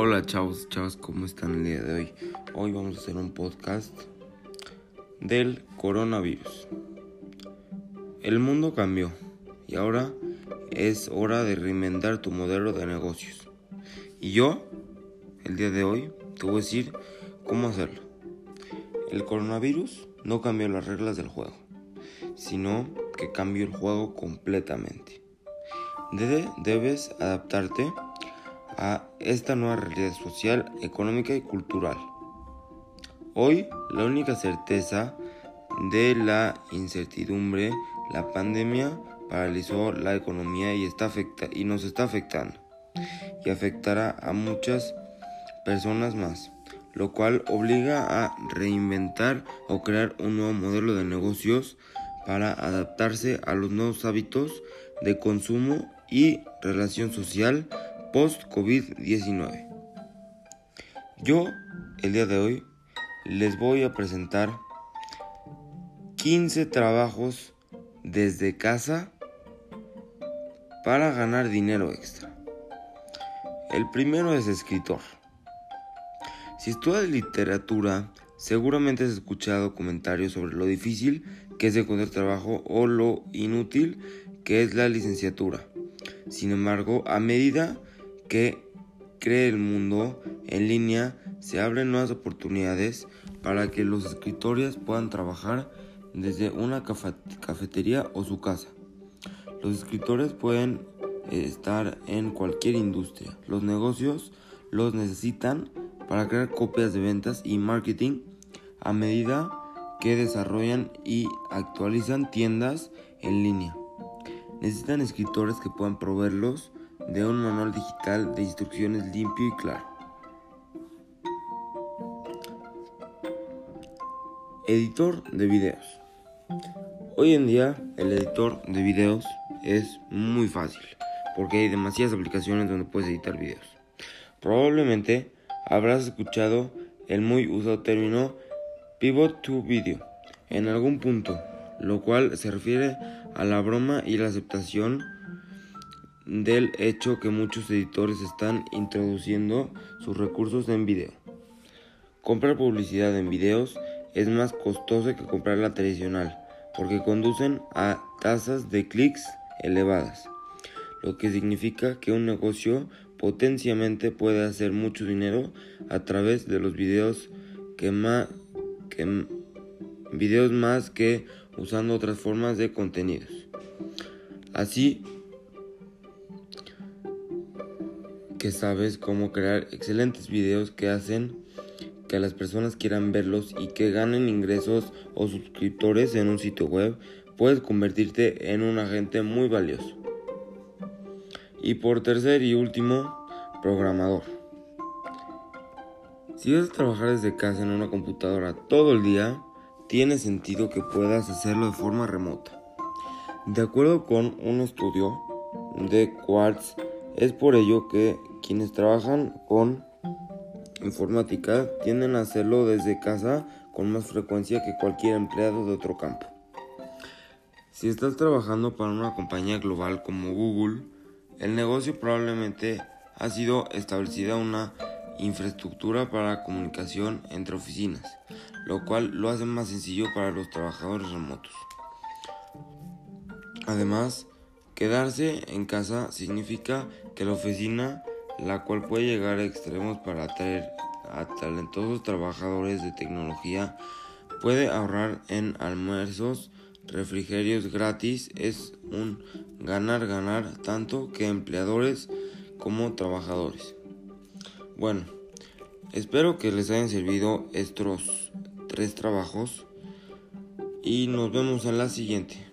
Hola chavos, chavos, ¿cómo están el día de hoy? Hoy vamos a hacer un podcast del coronavirus. El mundo cambió y ahora es hora de reinventar tu modelo de negocios. Y yo, el día de hoy, te voy a decir cómo hacerlo. El coronavirus no cambió las reglas del juego, sino que cambió el juego completamente. debes adaptarte a esta nueva realidad social, económica y cultural. Hoy, la única certeza de la incertidumbre, la pandemia paralizó la economía y, está afecta y nos está afectando y afectará a muchas personas más, lo cual obliga a reinventar o crear un nuevo modelo de negocios para adaptarse a los nuevos hábitos de consumo y relación social post-COVID-19. Yo, el día de hoy, les voy a presentar 15 trabajos desde casa para ganar dinero extra. El primero es escritor. Si estudias literatura, seguramente has escuchado comentarios sobre lo difícil que es encontrar trabajo o lo inútil que es la licenciatura. Sin embargo, a medida que cree el mundo en línea, se abren nuevas oportunidades para que los escritores puedan trabajar desde una cafetería o su casa. Los escritores pueden eh, estar en cualquier industria. Los negocios los necesitan para crear copias de ventas y marketing a medida que desarrollan y actualizan tiendas en línea. Necesitan escritores que puedan proveerlos de un manual digital de instrucciones limpio y claro. Editor de videos. Hoy en día el editor de videos es muy fácil porque hay demasiadas aplicaciones donde puedes editar videos. Probablemente habrás escuchado el muy usado término pivot to video en algún punto, lo cual se refiere a la broma y la aceptación del hecho que muchos editores están introduciendo sus recursos en video. Comprar publicidad en videos es más costoso que comprar la tradicional porque conducen a tasas de clics elevadas, lo que significa que un negocio potencialmente puede hacer mucho dinero a través de los videos que más videos más que usando otras formas de contenidos. Así que sabes cómo crear excelentes videos que hacen que las personas quieran verlos y que ganen ingresos o suscriptores en un sitio web, puedes convertirte en un agente muy valioso. Y por tercer y último, programador. Si vas a trabajar desde casa en una computadora todo el día, tiene sentido que puedas hacerlo de forma remota. De acuerdo con un estudio de Quartz, es por ello que quienes trabajan con informática tienden a hacerlo desde casa con más frecuencia que cualquier empleado de otro campo. Si estás trabajando para una compañía global como Google, el negocio probablemente ha sido establecida una infraestructura para comunicación entre oficinas, lo cual lo hace más sencillo para los trabajadores remotos. Además, quedarse en casa significa que la oficina la cual puede llegar a extremos para atraer a talentosos trabajadores de tecnología, puede ahorrar en almuerzos, refrigerios gratis, es un ganar-ganar tanto que empleadores como trabajadores. Bueno, espero que les hayan servido estos tres trabajos y nos vemos en la siguiente.